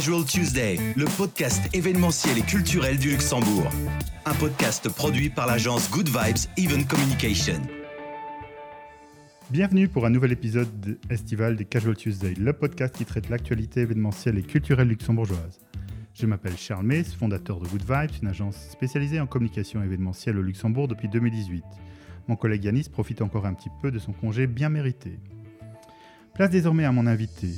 Casual Tuesday, le podcast événementiel et culturel du Luxembourg. Un podcast produit par l'agence Good Vibes Even Communication. Bienvenue pour un nouvel épisode estival des Casual Tuesday, le podcast qui traite l'actualité événementielle et culturelle luxembourgeoise. Je m'appelle Charles Mays, fondateur de Good Vibes, une agence spécialisée en communication événementielle au Luxembourg depuis 2018. Mon collègue Yanis profite encore un petit peu de son congé bien mérité. Place désormais à mon invité.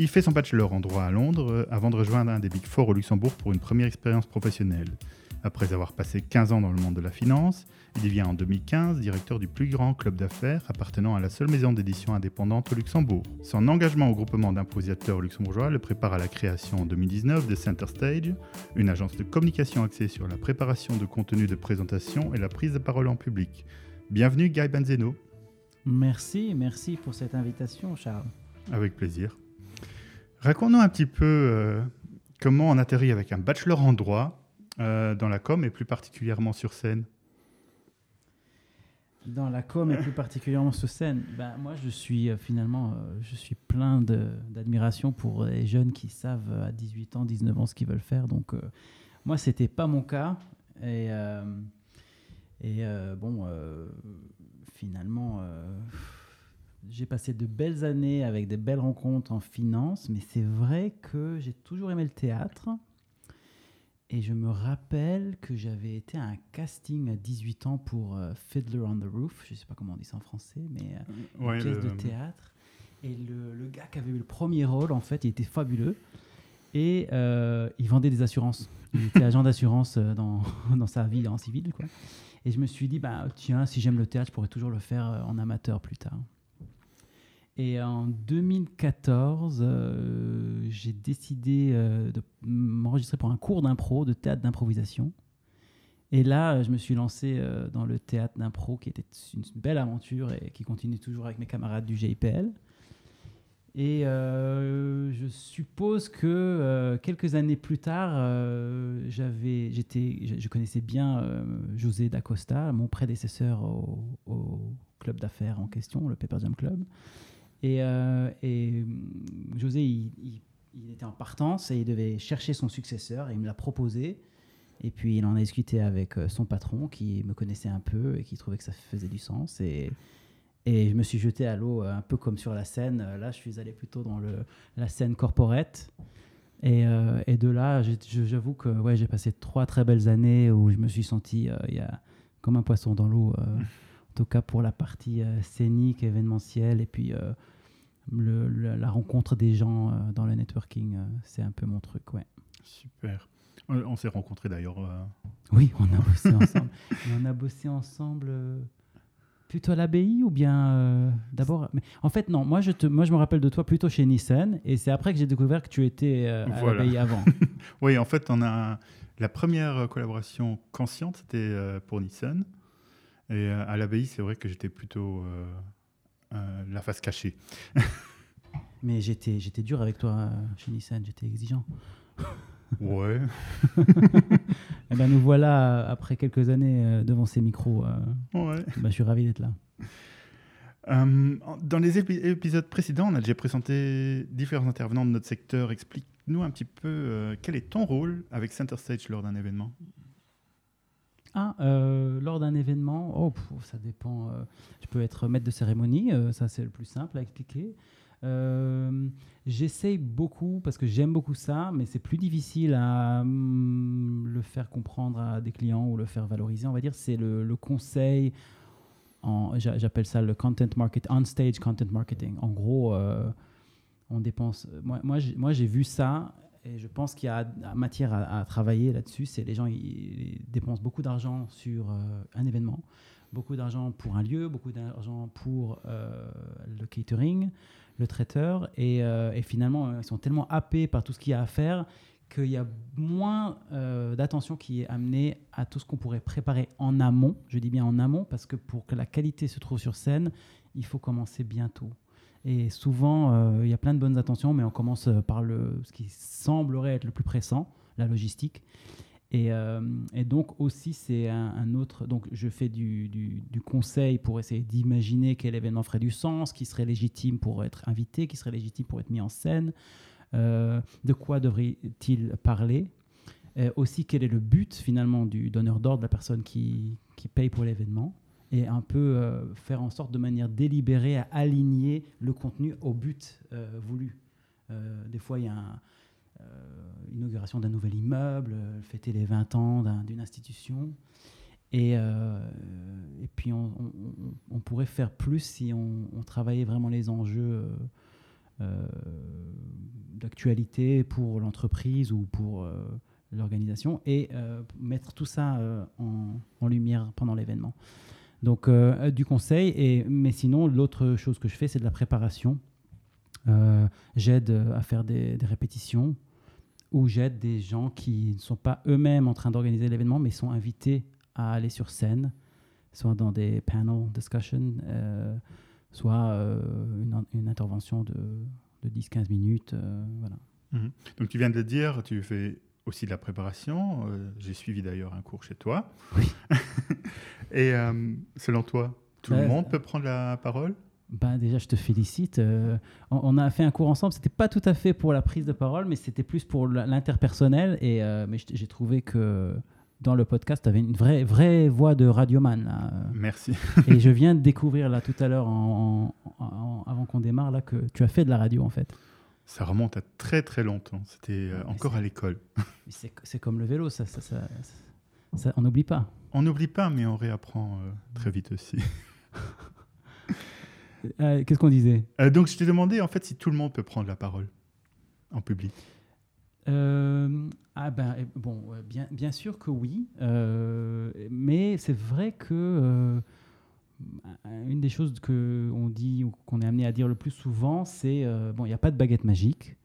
Il fait son bachelor en droit à Londres euh, avant de rejoindre un des Big Four au Luxembourg pour une première expérience professionnelle. Après avoir passé 15 ans dans le monde de la finance, il devient en 2015 directeur du plus grand club d'affaires appartenant à la seule maison d'édition indépendante au Luxembourg. Son engagement au groupement d'impositeurs luxembourgeois le prépare à la création en 2019 de Center Stage, une agence de communication axée sur la préparation de contenu de présentation et la prise de parole en public. Bienvenue Guy Benzeno. Merci, merci pour cette invitation Charles. Avec plaisir. Raconte-nous un petit peu euh, comment on atterrit avec un bachelor en droit euh, dans la com et plus particulièrement sur scène Dans la com et plus particulièrement sur scène, ben, moi je suis euh, finalement je suis plein d'admiration pour les jeunes qui savent à 18 ans, 19 ans ce qu'ils veulent faire. Donc moi c'était pas mon cas et, et bon finalement j'ai passé de belles années avec des belles rencontres en finance, mais c'est vrai que j'ai toujours aimé le théâtre. Et je me rappelle que j'avais été à un casting à 18 ans pour euh, Fiddler on the Roof, je ne sais pas comment on dit ça en français, mais euh, une pièce de théâtre. Et le, le, gars qui avait eu le premier rôle, en fait, il était fabuleux. Et euh, il vendait des assurances. Il était agent d'assurance dans, dans, sa vie en civil. Quoi. Et je me suis dit, bah, tiens, si j'aime le théâtre, je pourrais toujours le faire en amateur plus tard. Et en 2014, euh, j'ai décidé euh, de m'enregistrer pour un cours d'impro, de théâtre d'improvisation. Et là, je me suis lancé euh, dans le théâtre d'impro, qui était une belle aventure et qui continue toujours avec mes camarades du GIPL. Et je suppose que quelques années plus tard, j'avais, je, connaissais bien José Dacosta, mon prédécesseur au, au club d'affaires en question, le Paper Jam Club. Et, euh, hum, José, il, était en partance et il devait chercher son successeur et il me l'a proposé. Et puis il en a discuté avec euh, son patron qui me connaissait un peu et qui trouvait que ça faisait du sens. Et, je me suis jeté à l'eau euh, un peu comme sur la scène. Là, je suis allé plutôt dans la scène corporate. Et, de là, j'avoue que j'ai passé trois très belles années où je me suis senti comme un poisson dans l'eau. tout cas pour la partie scénique, événementielle. Et puis le, la rencontre des gens euh, dans le networking, euh, c'est un peu mon truc, ouais. Super. On, s'est rencontrés d'ailleurs. Euh, oui, on a bossé ensemble. on a bossé ensemble plutôt à l'abbaye ou bien d'abord mais en fait non moi je te moi je me rappelle de toi plutôt chez Nissan et c'est après que j'ai découvert que tu étais à l'abbaye avant oui en fait on a la première collaboration consciente c'était pour Nissan et à l'abbaye c'est vrai que j'étais plutôt euh, la face cachée. Mais j'étais, j'étais dur avec toi euh, chez Nissan, j'étais exigeant. Ouais. eh ben nous voilà après quelques années euh, devant ces micros. ouais. Ben, je suis ravi d'être là. dans les épisodes précédents, on a déjà présenté différents intervenants de notre secteur. Explique-nous un petit peu quel est ton rôle avec Center Stage lors d'un événement? Ah, euh, lors d'un événement, oh, ça dépend. Euh, je peux être maître de cérémonie, euh, ça c'est le plus simple à expliquer. J'essaye beaucoup parce que j'aime beaucoup ça, mais c'est plus difficile à hum, le faire comprendre à des clients ou le faire valoriser. On va dire, c'est le, conseil. J'appelle ça le content marketing, on-stage content marketing. En gros, on dépense. Moi, moi j'ai vu ça et je pense qu'il y a matière à, travailler là-dessus. C'est les gens dépensent beaucoup d'argent sur euh, un événement, beaucoup d'argent pour un lieu, beaucoup d'argent pour euh, le catering, le traiteur, et, euh, et, finalement ils sont tellement happés par tout ce qu'il y a à faire qu'il y a moins d'attention qui est amenée à tout ce qu'on pourrait préparer en amont. Je dis bien en amont parce que pour que la qualité se trouve sur scène, il faut commencer bientôt. Et souvent, euh, il y a plein de bonnes intentions, mais on commence euh, par le, ce qui semblerait être le plus pressant, la logistique. Et, euh, donc aussi, c'est un, autre... Donc je fais du, du, conseil pour essayer d'imaginer quel événement ferait du sens, qui serait légitime pour être invité, qui serait légitime pour être mis en scène. de quoi devrait-il parler? Aussi, quel est le but finalement du donneur d'ordre, de la personne qui, qui paye pour l'événement? Et un peu faire en sorte de manière délibérée à aligner le contenu au but voulu. des fois, il y a un, euh, inauguration d'un nouvel immeuble, euh, fêter les 20 ans d'une institution. Et, euh, et puis on, pourrait faire plus si on, travaillait vraiment les enjeux d'actualité pour l'entreprise ou pour l'organisation et mettre tout ça en, lumière pendant l'événement. Donc du conseil, et, mais sinon l'autre chose que je fais c'est de la préparation. J'aide à faire des, répétitions, où j'aide des gens qui ne sont pas eux-mêmes en train d'organiser l'événement, mais sont invités à aller sur scène, soit dans des panel discussions, euh, soit euh, une, intervention de, de 10-15 minutes. Euh, voilà. Mhm. Donc tu viens de le dire, tu fais aussi de la préparation. J'ai suivi d'ailleurs un cours chez toi. Oui. Et selon toi, tout le monde peut prendre la parole? Ben déjà, je te félicite. Euh, on, a fait un cours ensemble. C'était pas tout à fait pour la prise de parole, mais c'était plus pour l'interpersonnel. Et euh, mais j'ai trouvé que dans le podcast, tu avais une vraie, vraie voix de radioman. Merci. et je viens de découvrir là tout à l'heure, en, avant qu'on démarre, là, que tu as fait de la radio en fait. Ça remonte à très très longtemps. C'était euh, encore à l'école. C'est comme le vélo, ça, ça, ça, on n'oublie pas. On n'oublie pas, mais on réapprend très vite aussi. Euh, qu'est-ce qu'on disait? Euh, Donc, je t'ai demandé en fait si tout le monde peut prendre la parole en public. Euh, ah ben bon, bien, bien sûr que oui, mais c'est vrai que une des choses que on dit ou qu'on est amené à dire le plus souvent, c'est bon, il n'y a pas de baguette magique.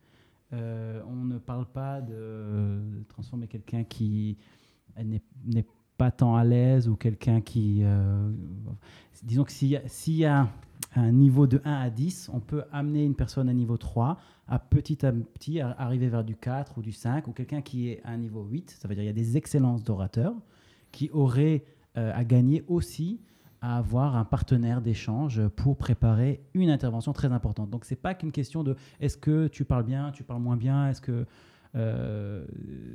on ne parle pas de transformer quelqu'un qui n'est pas tant à l'aise ou quelqu'un qui, disons que s'il y, a un niveau de 1 à 10, on peut amener une personne à niveau 3 à petit à petit arriver vers du 4 ou du 5, ou quelqu'un qui est à un niveau 8, ça veut dire qu'il y a des excellences d'orateurs qui auraient euh, à gagner aussi à avoir un partenaire d'échange pour préparer une intervention très importante. Donc c'est pas qu'une question de est-ce que tu parles bien, tu parles moins bien, est-ce que euh,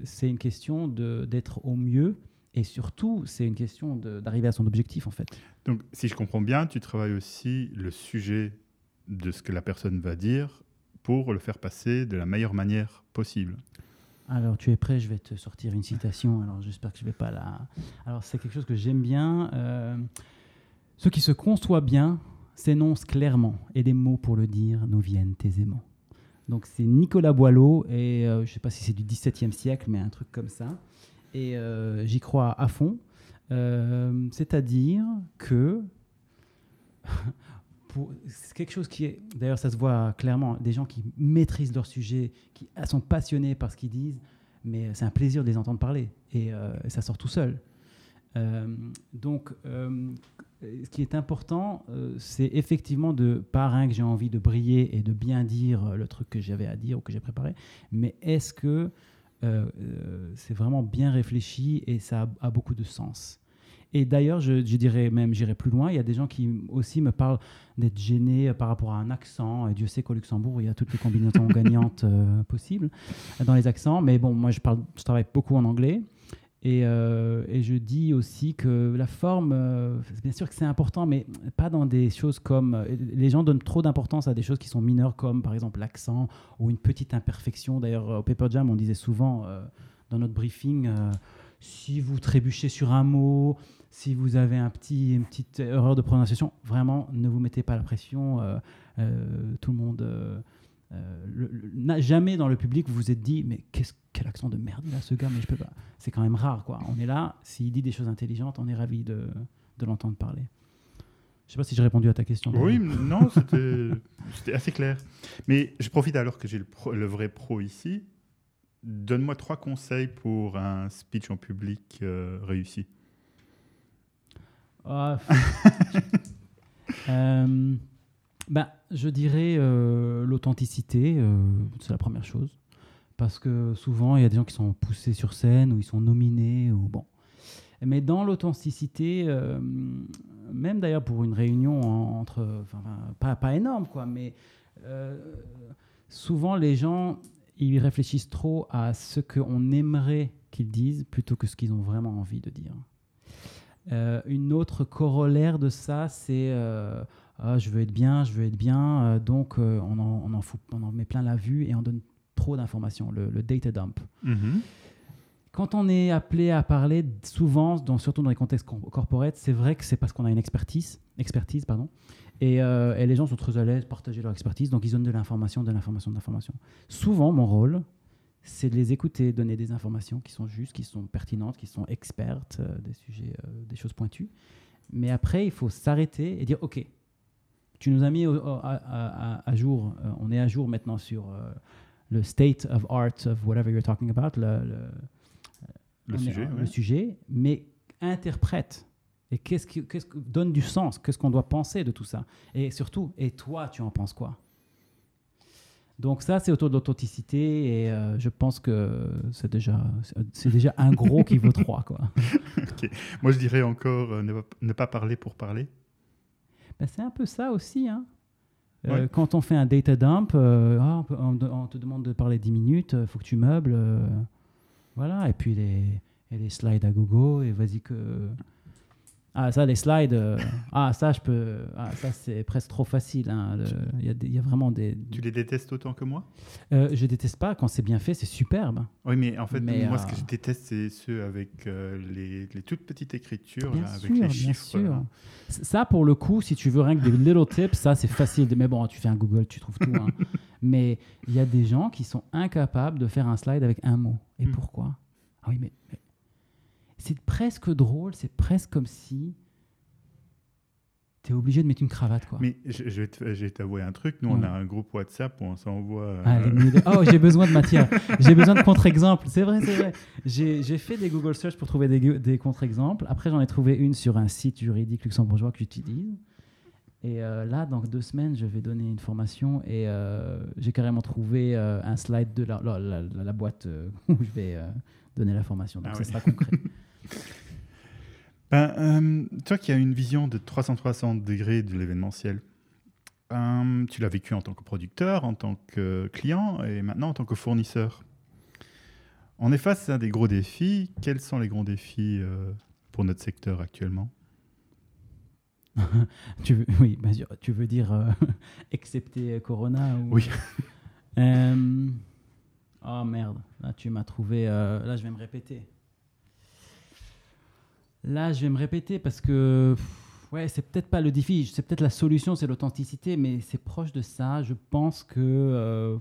c'est une question d'être au mieux et surtout, c'est une question d'arriver à son objectif, en fait. Donc, si je comprends bien, tu travailles aussi le sujet de ce que la personne va dire pour le faire passer de la meilleure manière possible. Alors, tu es prêt Je vais te sortir une citation. Alors, j'espère que je ne vais pas la. Alors, c'est quelque chose que j'aime bien. Euh, ce qui se conçoit bien s'énonce clairement, et les mots pour le dire nous viennent aisément. Donc, c'est Nicolas Boileau, et euh, je ne sais pas si c'est du XVIIe siècle, mais un truc comme ça et euh, j'y crois à fond. Euh, c'est-à-dire que c'est quelque chose qui est, d'ailleurs ça se voit clairement, des gens qui maîtrisent leur sujet, qui sont passionnés par ce qu'ils disent, mais c'est un plaisir de les entendre parler et, ça sort tout seul. Donc, ce qui est important, c'est effectivement de, pas rien que j'ai envie de briller et de bien dire le truc que j'avais à dire ou que j'ai préparé, mais est-ce que euh, euh, c'est vraiment bien réfléchi et ça a, beaucoup de sens? Et d'ailleurs, je, dirais même, j'irai plus loin, il y a des gens qui aussi me parlent d'être gênés par rapport à un accent. Et Dieu sait qu'au Luxembourg, il y a toutes les combinaisons gagnantes euh, possibles dans les accents. Mais bon, moi, je travaille beaucoup en anglais. Euh, et, je dis aussi que la forme, euh, bien sûr que c'est important, mais pas dans des choses comme... Euh, les gens donnent trop d'importance à des choses qui sont mineures, comme par exemple l'accent ou une petite imperfection. D'ailleurs, au Paper Jam, on disait souvent dans notre briefing, si vous trébuchez sur un mot, si vous avez un petit, une petite erreur de prononciation, vraiment, ne vous mettez pas la pression. tout le monde euh, jamais dans le public vous vous êtes dit mais qu'est-ce quel accent de merde là ce gars mais je peux pas. C'est quand même rare quoi. On est là s'il dit des choses intelligentes on est ravi de, de l'entendre parler. Je sais pas si j'ai répondu à ta question oui non c'était assez clair. Mais je profite alors que j'ai le, le, vrai pro ici. Donne-moi trois conseils pour un speech en public euh, réussi. Ah, euh, bah, Je dirais euh, l'authenticité, euh, c'est la première chose. Parce que souvent, il y a des gens qui sont poussés sur scène ou ils sont nominés. Ou bon. Mais dans l'authenticité, euh, même d'ailleurs pour une réunion entre. Enfin, pas, pas énorme, quoi, mais souvent les gens ils réfléchissent trop à ce qu'on aimerait qu'ils disent plutôt que ce qu'ils ont vraiment envie de dire. Une autre corollaire de ça, c'est euh, ah, je veux être bien, je veux être bien, euh, donc euh, on, en, on, en fout, on en met plein la vue et on donne trop d'informations, le, le data dump. Mhm. Quand on est appelé à parler, souvent, dans, surtout dans les contextes corporate, c'est vrai que c'est parce qu'on a une expertise, expertise pardon, et, euh, et les gens sont très à l'aise de partager leur expertise, donc ils donnent de l'information, de l'information, de l'information. Souvent, mon rôle, c'est de les écouter, donner des informations qui sont justes, qui sont pertinentes, qui sont expertes, des sujets, des choses pointues. Mais après, il faut s'arrêter et dire, OK, tu nous as mis au- au- à, à- à- à jour, euh, on est à jour maintenant sur euh, le state of art of whatever you're talking about, le- le, Le on est- sujet, le sujet, mais interprète. Et qu'est-ce qui donne du sens Qu'est-ce qu'on doit penser de tout ça? Et surtout, et toi, tu en penses quoi? Donc ça, c'est autour de l'authenticité et euh, je pense que c'est déjà, c'est déjà un gros qui vaut trois. Quoi. Moi, je dirais encore euh, ne, pas, ne pas parler pour parler. Ben, c'est un peu ça aussi. Hein. Euh. Quand on fait un data dump, euh, ah, on, te demande de parler 10 minutes, il faut que tu meubles. euh, voilà, et puis les, et les slides à gogo, et vas-y que... Ah, ça, les slides, euh, ah, ça, je peux... Ah, ça, c'est presque trop facile. hein, Il y, a des- il y a vraiment des... Tu les détestes autant que moi? Euh, je déteste pas, quand c'est bien fait, c'est superbe. Oui, mais en fait, Mais, moi, euh, ce que je déteste, c'est ceux avec euh, les, les toutes petites écritures, Bien là, avec sûr, les bien sûr. Ça, pour le coup, si tu veux rien que des little tips, ça, c'est facile. Mais bon, tu fais un Google, tu trouves tout. hein. Mais il y a des gens qui sont incapables de faire un slide avec un mot. Et Hmm. pourquoi? Ah oui, mais, mais c'est presque drôle. C'est presque comme si tu es obligé de mettre une cravate, quoi. Mais je, je vais t'avouer un truc. Nous, Ouais. on a un groupe WhatsApp où on s'envoie. euh, Ah, de- Oh, j'ai besoin de matière. J'ai besoin de contre-exemples. C'est vrai, c'est vrai. J'ai fait des Google Search pour trouver des, contre-exemples. Après, j'en ai trouvé une sur un site juridique luxembourgeois que j'utilise. Et euh, là, dans deux semaines, je vais donner une formation et euh, j'ai carrément trouvé un slide de la, la- la- la- la boîte où je vais donner la formation. Donc, Ah ça oui. sera concret. Ben, euh, toi qui as une vision de 360 degrés de l'événementiel, euh, tu l'as vécu en tant que producteur, en tant que client et maintenant en tant que fournisseur. On est face à des gros défis. Quels sont les gros défis euh, pour notre secteur actuellement? Tu veux, oui, bien sûr. Tu veux dire excepté Corona ou... Oui. Oh merde, là tu m'as trouvé. là je vais me répéter. Là je vais me répéter parce que. Ouais, c'est peut-être pas le défi, c'est peut-être la solution, c'est l'authenticité, mais c'est proche de ça. Je pense que. euh,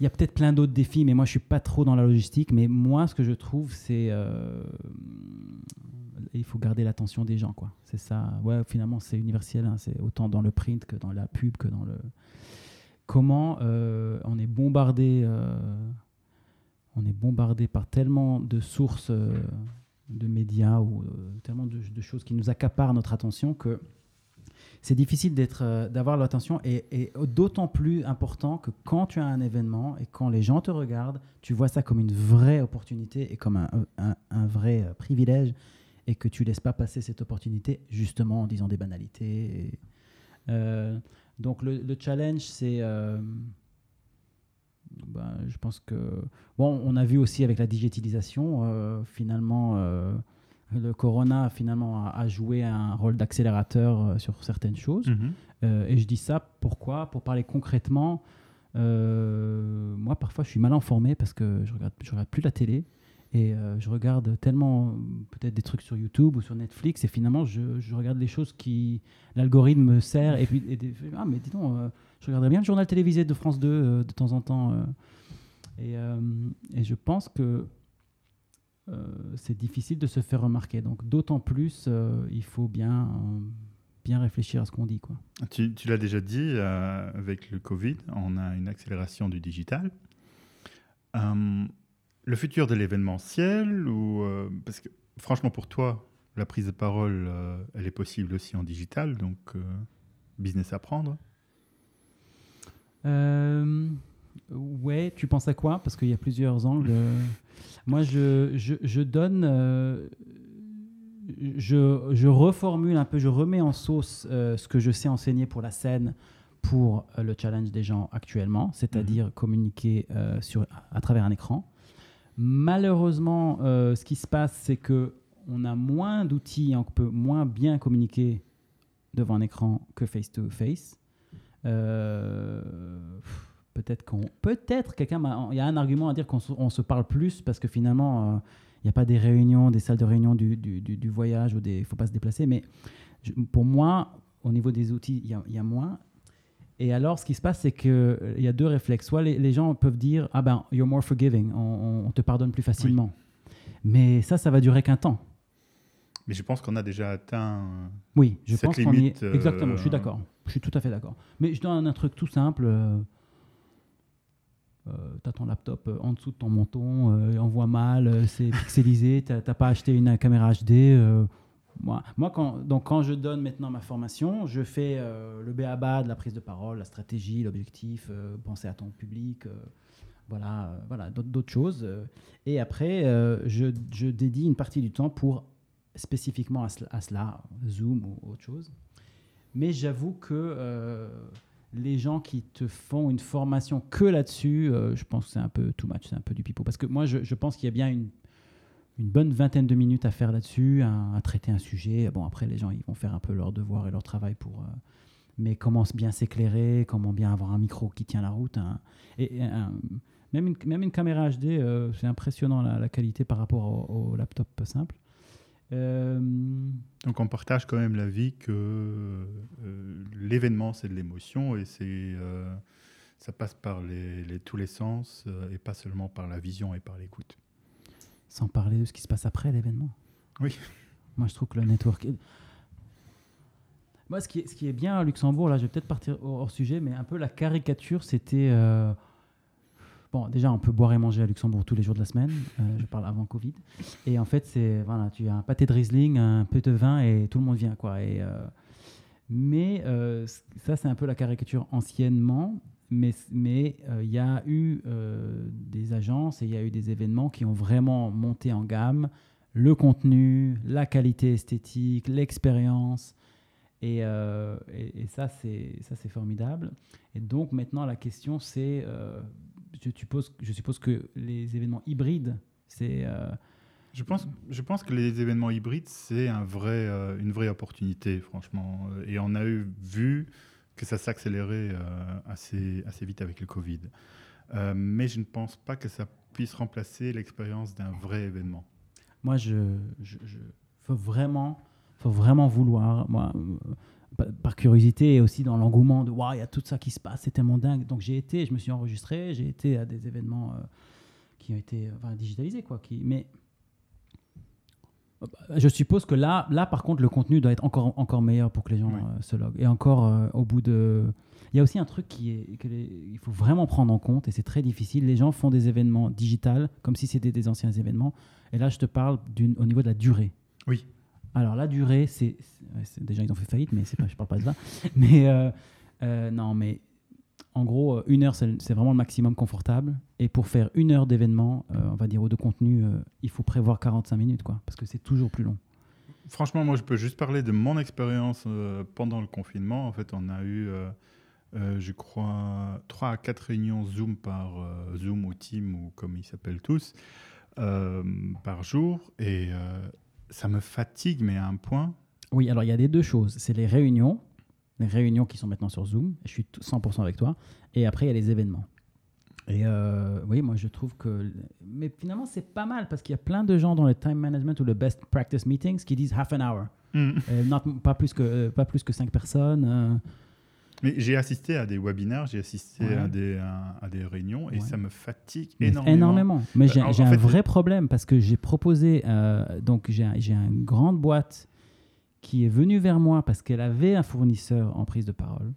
il y a peut-être plein d'autres défis, mais moi je suis pas trop dans la logistique. Mais moi, ce que je trouve, c'est. euh, il faut garder l'attention des gens, quoi. C'est ça. Ouais, finalement, c'est universel. hein, C'est autant dans le print que dans la pub que dans le. Comment euh, on est bombardé. on est bombardé par tellement de sources de médias ou euh, tellement de, choses qui nous accaparent notre attention que c'est difficile d'être, euh, d'avoir l'attention et, d'autant plus important que quand tu as un événement et quand les gens te regardent, tu vois ça comme une vraie opportunité et comme un, un- vrai euh, privilège et que tu laisses pas passer cette opportunité justement en disant des banalités. donc le, le challenge, c'est... ben, je pense que... Bon, on a vu aussi avec la digitalisation, euh, finalement, euh, le corona finalement a, a joué un rôle d'accélérateur euh, sur certaines choses. Euh, et je dis ça pourquoi? Pour parler concrètement. moi, parfois, je suis mal informé parce que je regarde, je regarde plus la télé et je regarde tellement peut-être des trucs sur YouTube ou sur Netflix et finalement, je, je regarde les choses qui l'algorithme me sert et puis et des- ah mais dis donc, je regarderais bien le journal télévisé de France 2 euh, de temps en temps euh, et, euh, et je pense que c'est difficile de se faire remarquer. Donc d'autant plus, il faut bien bien réfléchir à ce qu'on dit. Tu, tu l'as déjà dit, avec le Covid, on a une accélération du digital. Le futur de l'événementiel, ou, parce que franchement pour toi, la prise de parole, elle est possible aussi en digital, donc business à prendre. Euh, ouais, tu penses à quoi? Parce qu'il y a plusieurs angles. Moi, je, je, je donne. euh, je, je reformule un peu, je remets en sauce euh, ce que je sais enseigner pour la scène, pour euh, le challenge des gens actuellement, c'est-à-dire communiquer euh, sur, à travers un écran. Malheureusement, ce qui se passe, c'est que on a moins d'outils, on peut moins bien communiquer devant un écran que face-to-face. Euh, peut-être qu'on, peut-être quelqu'un, il y a un argument à dire qu'on se, on se parle plus parce que finalement, euh, il n'y a pas des réunions, des salles de réunion du, du- du- du voyage ou des, il faut pas se déplacer. Mais je- pour moi, au niveau des outils, il y a, il y a moins. Et alors, ce qui se passe, c'est qu'il y a deux réflexes. Soit les, les gens peuvent dire Ah ben, you're more forgiving, on, on te pardonne plus facilement. Mais ça, ça va durer qu'un temps. Mais je pense qu'on a déjà atteint. Oui, je Cette pense limite, est. euh, Exactement, je suis d'accord. Je suis tout à fait d'accord. Mais je donne un truc tout simple. Euh, tu as ton laptop euh, en dessous de ton menton, euh, on voit mal, euh, c'est pixelisé, tu n'as pas acheté une caméra HD. euh, moi, moi quand, donc quand je donne maintenant ma formation, je fais euh, le BABA de la prise de parole, la stratégie, l'objectif, euh, penser à ton public, euh, voilà, euh, voilà d'autres d'autres choses. euh. et après, euh, je, je dédie une partie du temps pour spécifiquement à, cela- Zoom ou autre chose. Mais j'avoue que euh, les gens qui te font une formation que là-dessus, euh, je pense que c'est un peu too much, c'est un peu du pipeau. Parce que moi, je, pense qu'il y a bien une, bonne vingtaine de minutes à faire là-dessus, à, traiter un sujet. Bon, après, les gens, ils vont faire un peu leur devoir et leur travail pour... euh, mais comment bien s'éclairer, comment bien avoir un micro qui tient la route. et, même, une, caméra HD, c'est impressionnant la, qualité par rapport au laptop simple. Euh, Donc on partage quand même l'avis que euh, l'événement c'est de l'émotion et c'est euh, ça passe par les, les- tous les sens et pas seulement par la vision et par l'écoute. Sans parler de ce qui se passe après l'événement. Oui. Moi, je trouve que le network. Moi, ce qui est, ce qui est bien à Luxembourg, là, je vais peut-être partir hors sujet, mais un peu la caricature, c'était. Bon, déjà, on peut boire et manger à Luxembourg tous les jours de la semaine. euh, je parle avant Covid. Et en fait, c'est. Voilà, tu as un pâté de Riesling, un peu de vin et tout le monde vient, quoi. Et, euh, mais euh, ça, c'est un peu la caricature anciennement. Mais il y a eu des agences et il y a eu des événements qui ont vraiment monté en gamme le contenu, la qualité esthétique, l'expérience. Et, et, et ça, c'est formidable. Et donc maintenant, la question, c'est, je, suppose, je suppose que les événements hybrides, c'est... euh, Je pense, je pense que les événements hybrides c'est un vrai, euh, une vraie opportunité franchement Euh, et on a eu vu que ça s'accélérait euh, assez, assez vite avec le Covid. Euh, mais je ne pense pas que ça puisse remplacer l'expérience d'un vrai événement. moi, je, je, je- faut vraiment, faut vraiment vouloir. Moi, par, curiosité et aussi dans l'engouement de waouh, il y a tout ça qui se passe, c'est tellement dingue. Donc j'ai été, je me suis enregistré, j'ai été à des événements euh, qui ont été enfin, digitalisés, quoi. Qui, mais euh, je suppose que là, là, par contre, le contenu doit être encore, encore meilleur pour que les gens Oui. euh, se loguent. Et encore, euh, au bout de. Il y a aussi un truc qui est, que les- il faut vraiment prendre en compte, et c'est très difficile. Les gens font des événements digitales comme si c'était des anciens événements. Et là, je te parle au niveau de la durée. Oui. Alors, la durée, c'est. déjà, ils ont fait faillite, mais pas, je parle pas de ça. Mais euh, euh, non, mais en gros, euh, une heure, c'est vraiment le maximum confortable. Et pour faire une heure d'événement, on va dire, ou de contenu, il faut prévoir 45 minutes, quoi, parce que c'est toujours plus long. Franchement, moi, je peux juste parler de mon expérience pendant le confinement. En fait, on a eu, je crois, 3 à 4 réunions Zoom par Zoom ou Team ou comme ils s'appellent tous, par jour. Et ça me fatigue, mais à un point. Oui, alors il y a des deux choses. C'est les réunions, les réunions qui sont maintenant sur Zoom. Je suis tout- 100% avec toi. Et après, il y a les événements. Et euh, oui, moi je trouve que. Mais finalement, c'est pas mal parce qu'il y a plein de gens dans le time management ou le best practice meetings qui disent half an hour. Euh, not- pas, plus que, euh, pas plus que 5 personnes. Mais j'ai assisté à des webinaires, j'ai assisté Ouais. à, des, à, à des réunions et Ouais. ça me fatigue énormément. énormément. Mais j'ai Euh, j'ai un fait, vrai problème parce que j'ai proposé, euh, donc j'ai j'ai une grande boîte qui est venue vers moi parce qu'elle avait un fournisseur en prise de parole,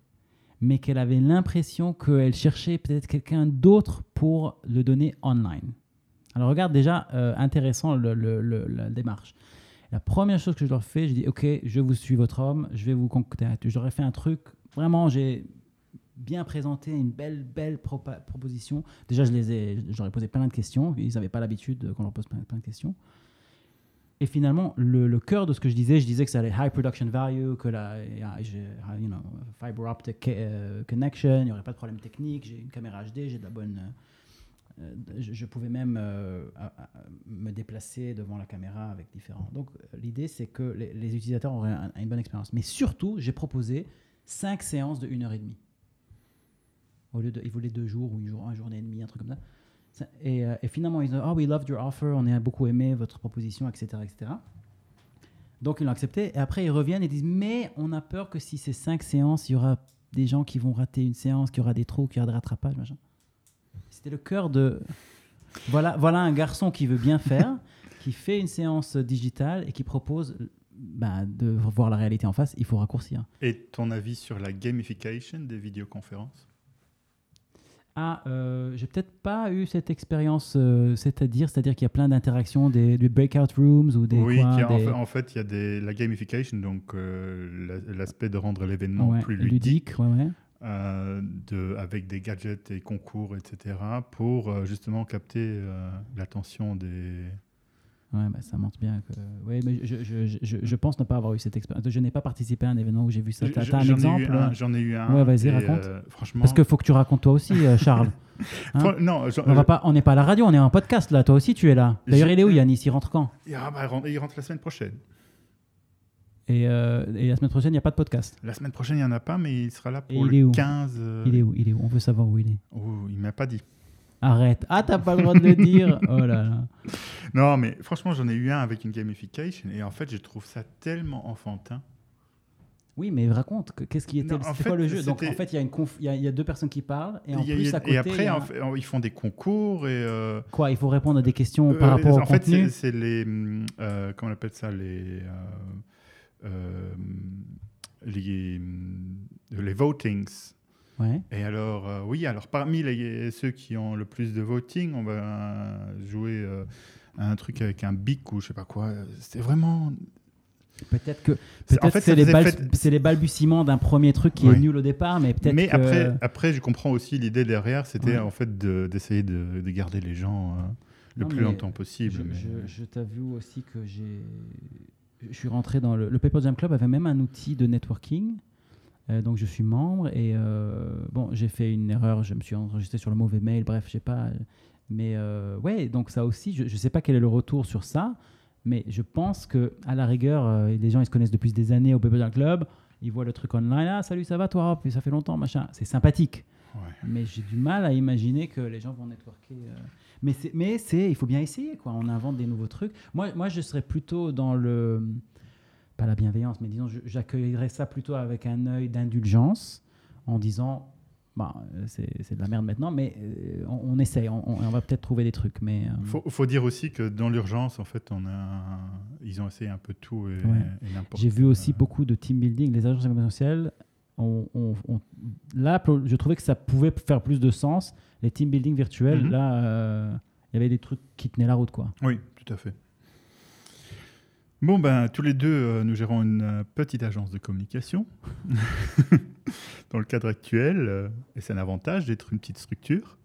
mais qu'elle avait l'impression qu'elle cherchait peut-être quelqu'un d'autre pour le donner online. Alors regarde déjà, euh, intéressant le- le- le- la démarche. La première chose que je leur fais, je dis, OK, je vous suis votre homme, je vais vous contacter. Je leur ai fait un truc, vraiment, j'ai bien présenté une belle, belle proposition. Déjà, je les ai, j'aurais posé plein de questions. Ils n'avaient pas l'habitude qu'on leur pose plein, de questions. Et finalement, le, cœur de ce que je disais, je disais que ça allait high production value, que la, you know, fiber optic euh, connection, il n'y aurait pas de problème technique, j'ai une caméra HD, j'ai de la bonne. euh, je, pouvais même euh, me déplacer devant la caméra avec différents. Donc l'idée, c'est que les, utilisateurs auraient un- une bonne expérience. Mais surtout, j'ai proposé cinq séances de une heure et demie. Au lieu de, ils voulaient deux jours ou une, jour, un journée et demie, un truc comme ça. Euh, et finalement, ils ont dit, oh, we loved your offer, on a beaucoup aimé votre proposition, etc. etc. Donc, ils l'ont accepté. Et après, ils reviennent et disent, mais on a peur que si c'est cinq séances, il y aura des gens qui vont rater une séance, qu'il y aura des trous, qu'il y aura des rattrapages, machin. C'était le cœur de... Voilà, voilà un garçon qui veut bien faire, qui fait une séance digitale et qui propose bah, de voir la réalité en face. Il faut raccourcir. Et ton avis sur la gamification des vidéoconférences? Ah, euh, j'ai peut-être pas eu cette expérience, euh, c'est-à-dire, c'est-à-dire qu'il y a plein d'interactions, des, des breakout rooms ou des Oui, quoi, qui a- en, des- fait, en fait, il y a des, la gamification, donc euh, la- l'aspect de rendre l'événement ouais, plus ludique, ludique, ouais, ouais. de, avec des gadgets et concours, etc., pour justement capter l'attention des... Ouais, bah, ça montre bien que. Oui, mais je, je, je, pense ne pas avoir eu cette expérience. Je n'ai pas participé à un événement où j'ai vu ça. T'as un exemple eu un- j'en ai eu un. Ouais, vas-y, et, raconte. euh, franchement... Parce qu'il faut que tu racontes toi aussi, euh, Charles. Hein non, on va pas, on n'est pas à la radio, on est en podcast là. Toi aussi, tu es là. D'ailleurs, il est où Yannis? Il rentre quand? Ah, bah, il rentre- il rentre la semaine prochaine. et, euh, et la semaine prochaine, il n'y a pas de podcast? La semaine prochaine, il n'y en a pas, mais il sera là Et pour il est le où? 15. euh, Il est où? Il est où? On veut savoir où il est. Oh, il m'a pas dit. Arrête. Ah, t'as pas le droit de le dire. Oh là là. Non, mais franchement, j'en ai eu un avec une gamification et en fait, je trouve ça tellement enfantin. Oui, mais raconte, que- qu'est-ce qui était Non, en quoi le jeu? Donc en fait, il y, a une conf- il y, a, il y a deux personnes qui parlent et en y a- plus à côté, et y après, a- en ils font des concours et. euh, quoi Il faut répondre à des questions euh, par rapport au en fait, c'est- les. hum, euh, comment on appelle ça Les. euh, euh, les, hum, les votings. Ouais. Et alors, euh, oui, alors parmi les, ceux qui ont le plus de voting, on va jouer euh, un truc avec un bic ou je sais pas quoi. C'était vraiment. Peut-être que en fait, c'est les, faisait bal- fait- c'est les balbutiements d'un premier truc qui est nul au départ, mais peut-être Mais que... après, après, je comprends aussi l'idée derrière, c'était Ouais. en fait de- d'essayer de, de garder les gens euh, le Non, plus longtemps possible. Je, mais- je- je t'avoue aussi que j'ai. Je suis rentré dans le. Le Paper Jam Club avait même un outil de networking. Euh, donc je suis membre et euh, bon, j'ai fait une erreur, je me suis enregistré sur le mauvais mail, bref, j'ai pas. Mais euh, ouais, donc ça aussi, je ne sais pas quel est le retour sur ça, mais je pense que à la rigueur, euh, les gens ils se connaissent depuis des années au Paper Club, ils voient le truc online, ah salut, ça va toi, ça fait longtemps, machin, c'est sympathique. Ouais. Mais j'ai du mal à imaginer que les gens vont networker. Mais, c'est, mais c'est, il faut bien essayer, quoi. On invente des nouveaux trucs. Moi, moi, je serais plutôt dans le. Pas la bienveillance, mais disons, j'accueillerais ça plutôt avec un œil d'indulgence en disant. Bah, euh, c'est, de la merde maintenant, mais euh, on, on essaye, on, va peut-être trouver des trucs. Mais, euh, Faut, faut dire aussi que dans l'urgence, en fait, on a, ils ont essayé un peu tout et, Ouais. et n'importe J'ai vu aussi euh, beaucoup de team building, les agences événementielles. On, là, je trouvais que ça pouvait faire plus de sens. Les team building virtuels, Mhm. là, euh, il y avait des trucs qui tenaient la route, quoi. Oui, tout à fait. Bon, ben, tous les deux, euh, nous gérons une euh, petite agence de communication. Dans le cadre actuel, euh, et c'est un avantage d'être une petite structure.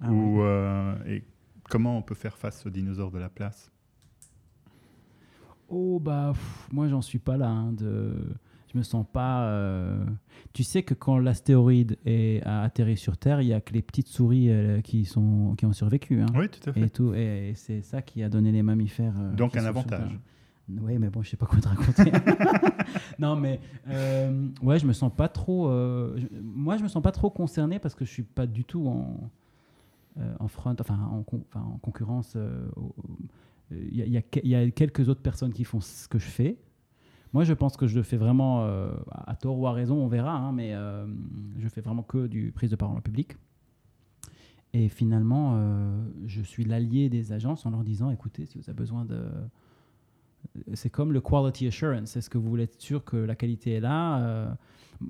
Ah où, euh, et comment on peut faire face aux dinosaures de la place? Oh bah pff, moi j'en suis pas là. hein, de... Je me sens pas. Tu sais que quand l'astéroïde a atterri sur Terre, il y a que les petites souris qui sont qui ont survécu. hein. Oui, tout à fait. Et tout et, et c'est ça qui a donné les mammifères. Donc un avantage. Oui, mais bon, je sais pas quoi te raconter. non, mais euh, ouais, je me sens pas trop. euh, moi, je me sens pas trop concerné parce que je suis pas du tout en euh, en front, enfin en, concurrence. Il y, a- quelques autres personnes qui font ce que je fais. Moi, je pense que je le fais vraiment euh, à tort ou à raison, on verra, hein, mais je fais vraiment que du prise de parole en public. Et finalement, je suis l'allié des agences en leur disant, écoutez, si vous avez besoin de... C'est comme le quality assurance. Est-ce que vous voulez être sûr que la qualité est là Euh,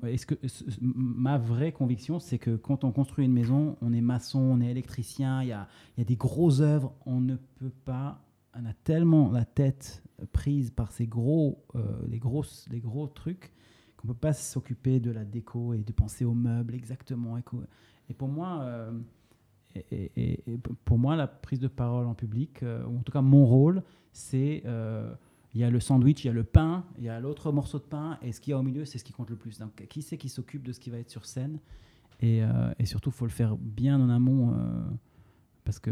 Est-ce que ma vraie conviction, c'est que quand on construit une maison, on est maçon, on est électricien, il y a, y a des grosses œuvres, on ne peut pas. On a tellement la tête prise par ces gros, euh, les grosses, les gros trucs qu'on peut pas s'occuper de la déco et de penser aux meubles exactement. Et, pour moi, euh, et, pour moi, la prise de parole en public, ou en tout cas mon rôle, c'est euh, il y a le sandwich, il y a le pain, il y a l'autre morceau de pain, et ce qu'il y a au milieu, c'est ce qui compte le plus. Donc, qui c'est qui s'occupe de ce qui va être sur scène? Et, euh, et surtout, il faut le faire bien en amont. euh, parce que,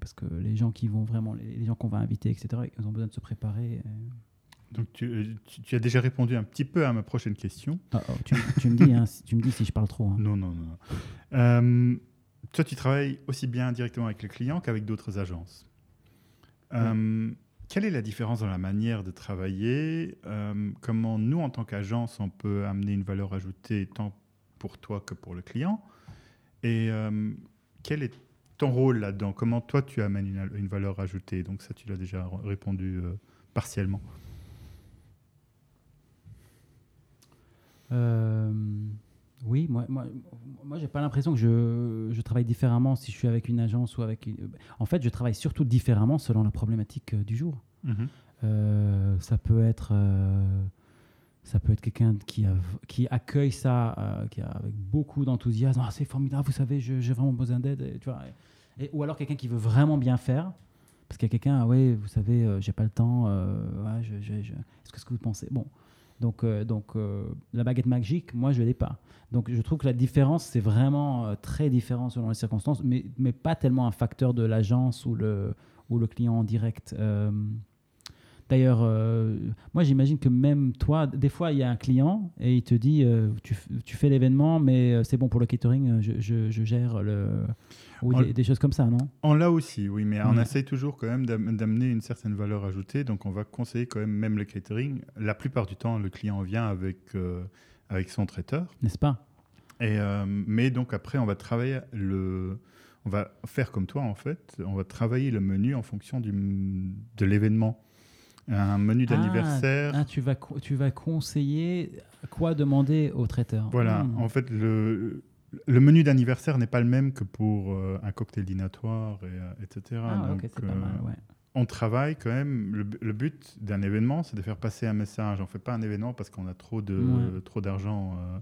parce que les gens qui vont vraiment, les, les gens qu'on va inviter, etc., ils ont besoin de se préparer. Donc tu, tu- tu as déjà répondu un petit peu à ma prochaine question. Ah, oh, tu, tu me dis, hein, si, tu me dis si je parle trop. hein. Non, non, non. Euh, toi, tu travailles aussi bien directement avec les clients qu'avec d'autres agences. Quelle est la différence dans la manière de travailler Euh, Comment nous, en tant qu'agence, on peut amener une valeur ajoutée tant pour toi que pour le client Et euh, quel est ton rôle là-dedans? Comment toi, tu amènes une, valeur ajoutée? Donc ça, tu l'as déjà répondu euh, partiellement. Oui, moi, moi, moi j'ai pas l'impression que je, je travaille différemment si je suis avec une agence ou avec. une- En fait, je travaille surtout différemment selon la problématique euh, du jour. Euh, ça peut être. euh, ça peut être quelqu'un qui, a- qui accueille ça euh, qui a, avec beaucoup d'enthousiasme. Ah, c'est formidable, vous savez, j'ai vraiment besoin d'aide. tu vois. Et- ou alors quelqu'un qui veut vraiment bien faire. Parce qu'il y a quelqu'un, ah ouais, vous savez, j'ai pas le temps. ouais, je- je- je- Est-ce que ce que vous pensez? Bon. Donc, euh, euh, la baguette magique, moi, je l'ai pas. Donc, je trouve que la différence, c'est vraiment euh, très différent selon les circonstances, mais, mais pas tellement un facteur de l'agence ou le, ou le client en direct. D'ailleurs, euh, moi j'imagine que même toi, des fois il y a un client et il te dit euh, tu, tu fais l'événement, mais euh, c'est bon pour le catering, je, je- je gère le. Ou des, des choses comme ça, non? On l'a aussi, oui, mais on essaye toujours quand même d'am- d'amener une certaine valeur ajoutée. Donc, on va conseiller quand même même le catering. La plupart du temps, le client vient avec, euh, avec son traiteur. N'est-ce pas? Et, mais donc, après, on va travailler le. On va faire comme toi, en fait. On va travailler le menu en fonction du, de l'événement. Un menu d'anniversaire. Ah, tu, vas, tu vas conseiller quoi demander au traiteur. Voilà, Hmm. en fait, le, le menu d'anniversaire n'est pas le même que pour euh, un cocktail dînatoire, et, euh, etc. Ah, Donc, ok, c'est pas euh, mal, ouais. on travaille quand même. Le, le but d'un événement, c'est de faire passer un message. On ne fait pas un événement parce qu'on a trop de Ouais. d'argent. euh.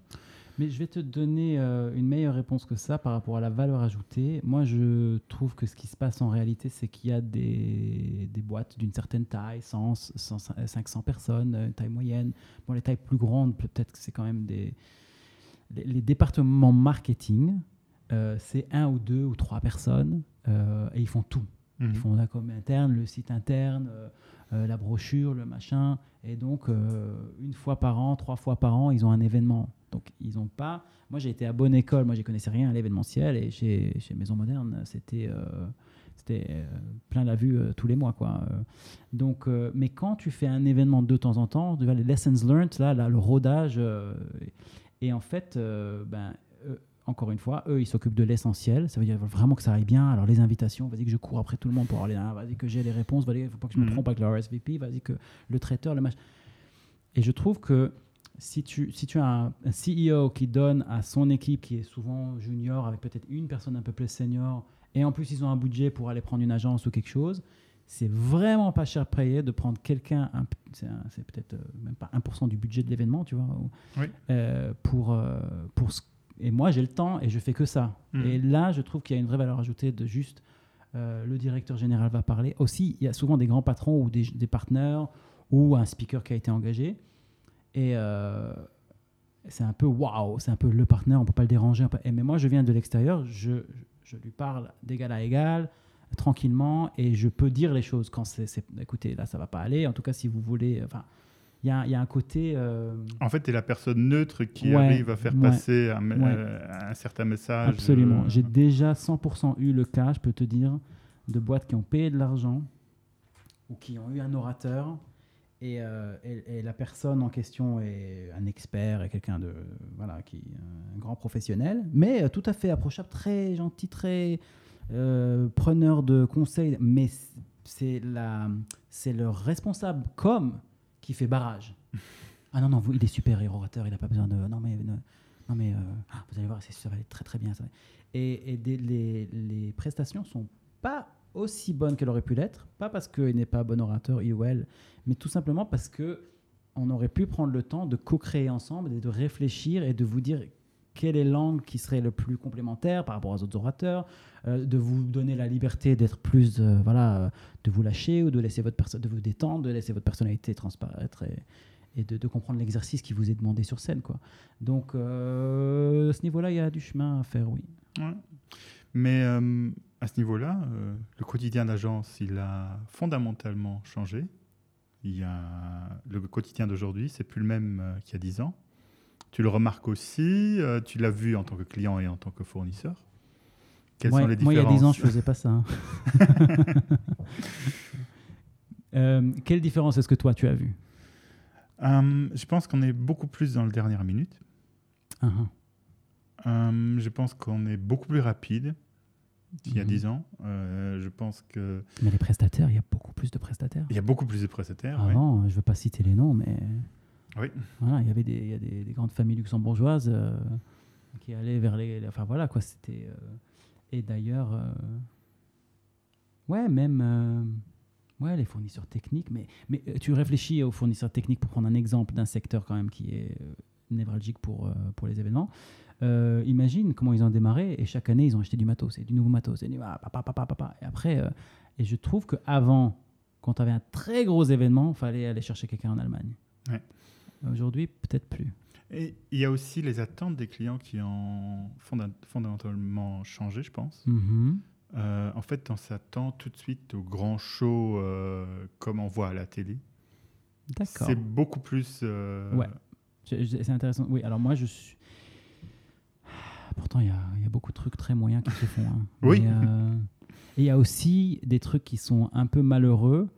Mais je vais te donner euh, une meilleure réponse que ça par rapport à la valeur ajoutée. Moi, je trouve que ce qui se passe en réalité, c'est qu'il y a des, des boîtes d'une certaine taille, 100, 100, 500 personnes, euh, une taille moyenne. Bon, les tailles plus grandes, peut-être que c'est quand même des... Les, les départements marketing, euh, c'est un ou deux ou trois personnes euh, et ils font tout. Mhm. Ils font la com interne, le site interne, euh, euh, la brochure, le machin. Et donc, euh, une fois par an, trois fois par an, ils ont un événement. Donc, ils n'ont pas. Moi, j'ai été à bonne école. Moi, je connaissais rien à l'événementiel. Et chez, chez Maison Moderne, c'était. euh, c'était euh, plein la vue euh, tous les mois. Quoi. Donc, mais quand tu fais un événement de temps en temps, tu vois, les lessons learned, là, là, le rodage, et en fait, ben, encore une fois, eux, ils s'occupent de l'essentiel. Ça veut dire vraiment que ça aille bien. Alors, les invitations, vas-y que je cours après tout le monde pour aller là. Vas-y que j'ai les réponses. Vas-y, il ne faut pas que je me Mhm. trompe avec le RSVP. Vas-y que le traiteur, le match. Et je trouve que si tu, si tu as un, un CEO qui donne à son équipe, qui est souvent junior, avec peut-être une personne un peu plus senior, et en plus ils ont un budget pour aller prendre une agence ou quelque chose, c'est vraiment pas cher payé de prendre quelqu'un, c'est peut-être euh, même pas 1% du budget de l'événement, tu vois, Oui. euh, pour, euh, pour ce- et moi j'ai le temps et je fais que ça. Mhm. Et là, je trouve qu'il y a une vraie valeur ajoutée de juste euh, le directeur général va parler. Aussi, il y a souvent des grands patrons ou des, des partenaires ou un speaker qui a été engagé. Et euh, c'est un peu waouh, c'est un peu le partenaire, on peut pas le déranger. peut- mais moi, je viens de l'extérieur, je, je lui parle d'égal à égal, tranquillement, et je peux dire les choses quand c'est, écoutez, là, ça va pas aller. En tout cas, si vous voulez, enfin, il y y a un côté. euh, En fait, tu es la personne neutre qui Ouais, arrive à faire ouais, passer un, me- ouais. euh, un certain message. Absolument. euh, J'ai déjà 100% eu le cas, je peux te dire, de boîtes qui ont payé de l'argent ou qui ont eu un orateur et, euh, et- la personne en question est un expert et quelqu'un de voilà qui un grand professionnel, mais euh, tout à fait approchable, très gentil, très euh, preneur de conseils, mais c'est la c'est le responsable com qui fait barrage. Ah non non, il est super orateur, il n'a pas besoin de non mais non mais ah, vous allez voir, ça va être très très bien. Et, les, les prestations sont pas aussi bonnes qu'elles auraient pu l'être, pas parce qu'il n'est pas bon orateur, il ou elle, mais tout simplement parce que on aurait pu prendre le temps de co-créer ensemble et de réfléchir et de vous dire quel est l'angle qui serait le plus complémentaire par rapport aux autres orateurs, euh, de vous donner la liberté d'être plus, euh, voilà, de vous lâcher ou de laisser votre personne, de vous détendre, de laisser votre personnalité transparaître et, de, comprendre l'exercice qui vous est demandé sur scène, quoi. Donc, euh, à ce niveau-là, il y a du chemin à faire, oui. Ouais. Mais à ce niveau-là, euh, le quotidien d'agence, il a fondamentalement changé. Il y a le quotidien d'aujourd'hui, c'est plus le même euh, qu'il y a 10 ans. Tu le remarques aussi, euh, tu l'as vu en tant que client et en tant que fournisseur. Quelles moi, sont les moi, il y a différences 10 ans, je faisais pas ça. hein. Euh, quelle différence est-ce que toi, tu as vu Euh, Je pense qu'on est beaucoup plus dans le dernière minute. Euh, je pense qu'on est beaucoup plus rapide qu'il y a Mhm. 10 ans. Euh, je pense qu'il Mais les prestataires, il y a beaucoup plus de prestataires. y a beaucoup plus de prestataires. Avant, je ne veux pas citer les noms, mais Oui. voilà, il y avait des, il y a des, des grandes familles luxembourgeoises euh, qui allaient vers les, les- Enfin voilà, quoi, c'était. euh, et d'ailleurs, ouais, même. ouais, les fournisseurs techniques, mais, mais tu réfléchis aux fournisseurs techniques pour prendre un exemple d'un secteur quand même qui est névralgique pour, pour les événements. Euh, imagine comment ils ont démarré et chaque année ils ont acheté du matos, et du nouveau matos, et du ah, papa, papa, papa. Et après, euh, et je trouve qu'avant, quand tu avais un très gros événement, il fallait aller chercher quelqu'un en Allemagne. Ouais. Aujourd'hui, peut-être plus. Et il y a aussi les attentes des clients qui ont fonda- fondamentalement changé, je pense. Mhm. Euh, en fait, on s'attend tout de suite au grand show euh, comme on voit à la télé. D'accord. C'est beaucoup plus. Ouais. C'est intéressant. Oui, alors moi, je suis. Pourtant, il y a, il y a beaucoup de trucs très moyens qui se font. hein. Oui. Euh, Et il y a aussi des trucs qui sont un peu malheureux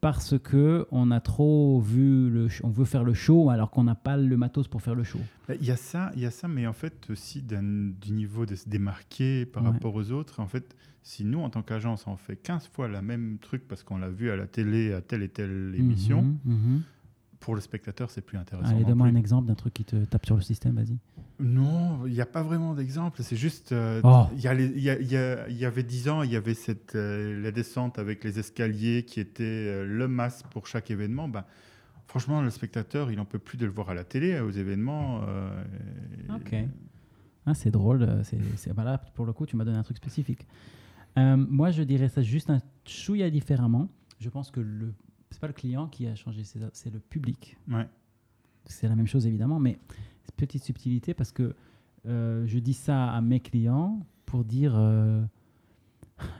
parce que on a trop vu le, on veut faire le show alors qu'on n'a pas le matos pour faire le show. Bah, Il y a ça, il y a ça, mais en fait aussi du niveau de se démarquer par Ouais. rapport aux autres. En fait, si nous, en tant qu'agence, on fait 15 fois la même truc parce qu'on l'a vu à la télé, à telle et telle émission, Mhm, mhm. Pour le spectateur, c'est plus intéressant. Allez, donne-moi un exemple d'un truc qui te tape sur le système, vas-y. Non, il n'y a pas vraiment d'exemple. C'est juste. euh, Oh. il y, avait 10 ans, il y avait cette, euh, la descente avec les escaliers qui était euh, le masque pour chaque événement. Bah, franchement, le spectateur, il n'en peut plus de le voir à la télé, aux événements. euh, Ok. Ah, c'est drôle. euh, C'est, voilà, pour le coup, tu m'as donné un truc spécifique. Euh, moi, je dirais ça juste un chouïa différemment. Je pense que le c'est pas le client qui a changé, c'est, le public. Ouais. C'est la même chose évidemment, mais petite subtilité parce que euh, je dis ça à mes clients pour dire euh,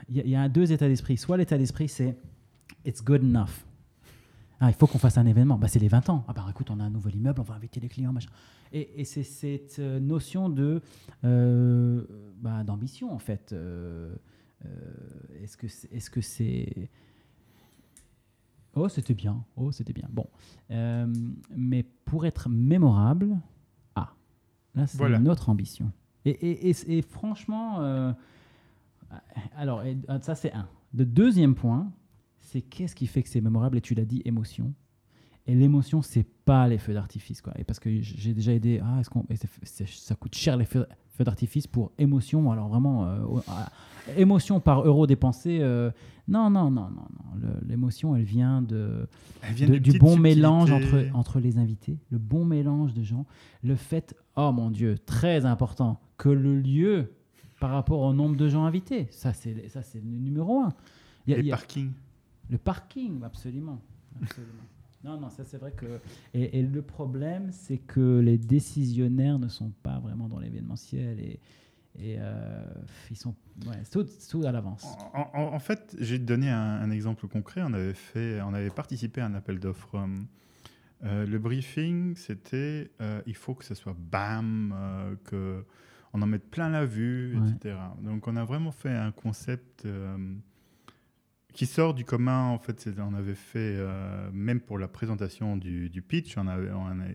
il y, a- il y a deux états d'esprit. Soit l'état d'esprit c'est it's good enough. Ah, il faut qu'on fasse un événement. Bah, c'est les 20 ans. Ah, bah écoute, on a un nouvel immeuble, on va inviter les clients, machin. Et, et c'est cette euh, notion de euh, bah, d'ambition en fait. Est-ce que est-ce que c'est Oh, c'était bien. Oh, c'était bien. Bon, Euh, mais pour être mémorable, ah, là c'est Voilà. notre ambition. Et, et- et- et franchement, euh, alors ah, ça c'est un. Le deuxième point, c'est qu'est-ce qui fait que c'est mémorable Et tu l'as dit, émotion. Et l'émotion, c'est pas les feux d'artifice, quoi. Et parce que j'ai déjà aidé. Ah, est-ce qu'on ça coûte cher les feux, feux d'artifice pour émotion Alors vraiment, euh, ah, émotion par euro dépensé. euh, non, non, non, non, non. L'émotion, elle vient de Elle vient de- d'une du bon mélange entre, entre les invités, le bon mélange de gens, le fait, oh mon Dieu, très important, que le lieu par rapport au nombre de gens invités, ça c'est ça c'est le numéro un. Il y a- Les il y a- parkings. le parking, absolument. absolument. Non, non, ça c'est vrai que... Et, et le problème, c'est que les décisionnaires ne sont pas vraiment dans l'événementiel et, et euh, ils sont ouais, tout, tout à l'avance. En, en- en fait, j'ai donné un, un exemple concret. On avait, fait, on avait participé à un appel d'offres. Euh, le briefing, c'était euh, il faut que ce soit bam, euh, que on en mette plein la vue, Ouais. etc. Donc, on a vraiment fait un concept euh, qui sort du commun. En fait, on avait fait, euh, même pour la présentation du, du pitch, on, avait-